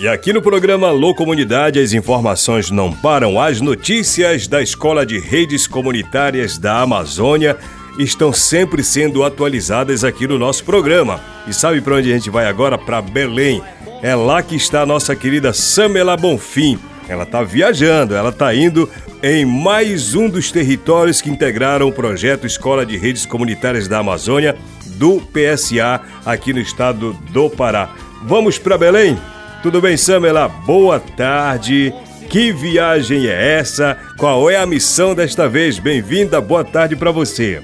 E aqui no programa Alô Comunidade as informações não param. As notícias da Escola de Redes Comunitárias da Amazônia estão sempre sendo atualizadas aqui no nosso programa. E sabe para onde a gente vai agora? Para Belém. É lá que está a nossa querida Samela Bonfim. Ela está viajando, ela está indo em mais um dos territórios que integraram o projeto Escola de Redes Comunitárias da Amazônia do PSA aqui no estado do Pará. Vamos para Belém? Tudo bem, Samela? Boa tarde. Que viagem é essa? Qual é a missão desta vez? Bem-vinda, boa tarde para você.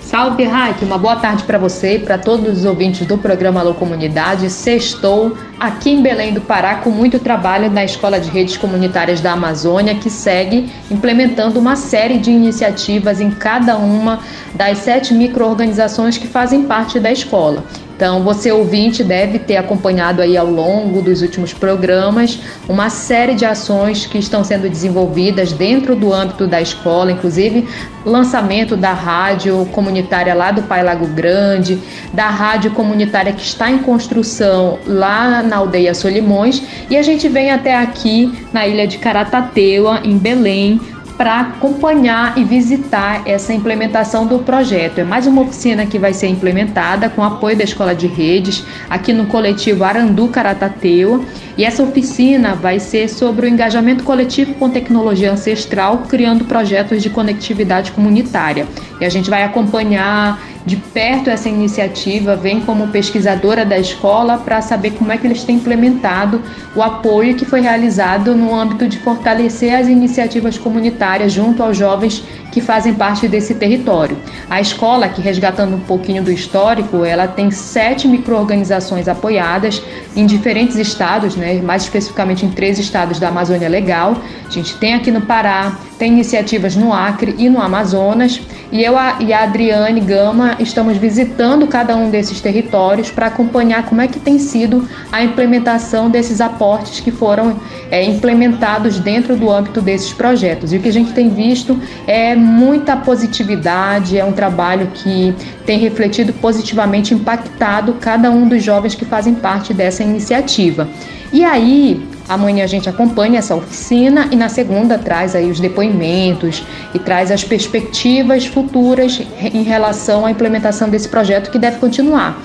Salve, Raik! Uma boa tarde para você e para todos os ouvintes do programa Alô Comunidade. Sextou aqui em Belém do Pará com muito trabalho na Escola de Redes Comunitárias da Amazônia, que segue implementando uma série de iniciativas em cada uma das sete micro-organizações que fazem parte da escola. Então, você ouvinte deve ter acompanhado aí ao longo dos últimos programas uma série de ações que estão sendo desenvolvidas dentro do âmbito da escola, inclusive lançamento da rádio comunitária lá do Pai Lago Grande, da rádio comunitária que está em construção lá na aldeia Solimões, e a gente vem até aqui na ilha de Caratateua, em Belém, para acompanhar e visitar essa implementação do projeto. É mais uma oficina que vai ser implementada com apoio da Escola de Redes, aqui no coletivo Arandu Caratateu. E essa oficina vai ser sobre o engajamento coletivo com tecnologia ancestral, criando projetos de conectividade comunitária. E a gente vai acompanhar de perto essa iniciativa, vem como pesquisadora da escola para saber como é que eles têm implementado o apoio que foi realizado no âmbito de fortalecer as iniciativas comunitárias junto aos jovens que fazem parte desse território. A escola, que resgatando um pouquinho do histórico, ela tem sete microorganizações apoiadas em diferentes estados, né, mais especificamente em três estados da Amazônia Legal. A gente tem aqui no Pará, tem iniciativas no Acre e no Amazonas. E eu e a Adriane Gama estamos visitando cada um desses territórios para acompanhar como é que tem sido a implementação desses aportes que foram é, implementados dentro do âmbito desses projetos. E o que a gente tem visto é muita positividade, é um trabalho que tem refletido positivamente, impactado cada um dos jovens que fazem parte dessa iniciativa. E aí, Amanhã a gente acompanha essa oficina e na segunda traz aí os depoimentos e traz as perspectivas futuras em relação à implementação desse projeto que deve continuar,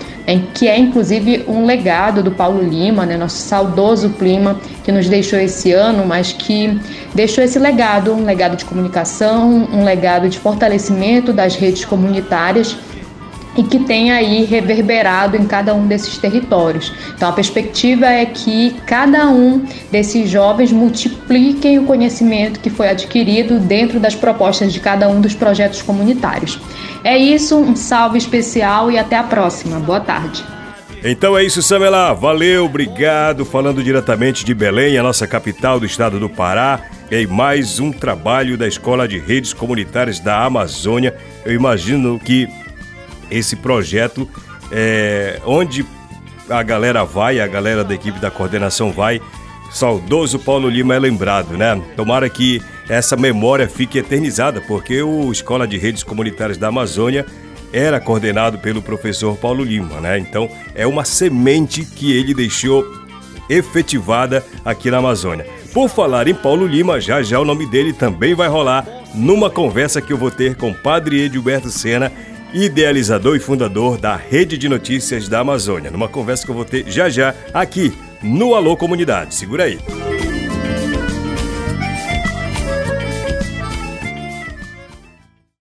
que é inclusive um legado do Paulo Lima, né, nosso saudoso Clima, que nos deixou esse ano, mas que deixou esse legado, um legado de comunicação, um legado de fortalecimento das redes comunitárias e que tem aí reverberado em cada um desses territórios. Então a perspectiva é que cada um desses jovens multipliquem o conhecimento que foi adquirido dentro das propostas de cada um dos projetos comunitários. É isso, um salve especial e até a próxima. Boa tarde. Então é isso, Samela. Valeu, obrigado. Falando diretamente de Belém, a nossa capital do estado do Pará, em mais um trabalho da Escola de Redes Comunitárias da Amazônia. Eu imagino que esse projeto é, onde a galera vai, a galera da equipe da coordenação vai. Saudoso Paulo Lima é lembrado, né? Tomara que essa memória fique eternizada, porque o Escola de Redes Comunitárias da Amazônia era coordenado pelo professor Paulo Lima, né? Então é uma semente que ele deixou efetivada aqui na Amazônia. Por falar em Paulo Lima, já já o nome dele também vai rolar numa conversa que eu vou ter com o Padre Edilberto Sena idealizador e fundador da Rede de Notícias da Amazônia, numa conversa que eu vou ter já já aqui no Alô Comunidade. Segura aí.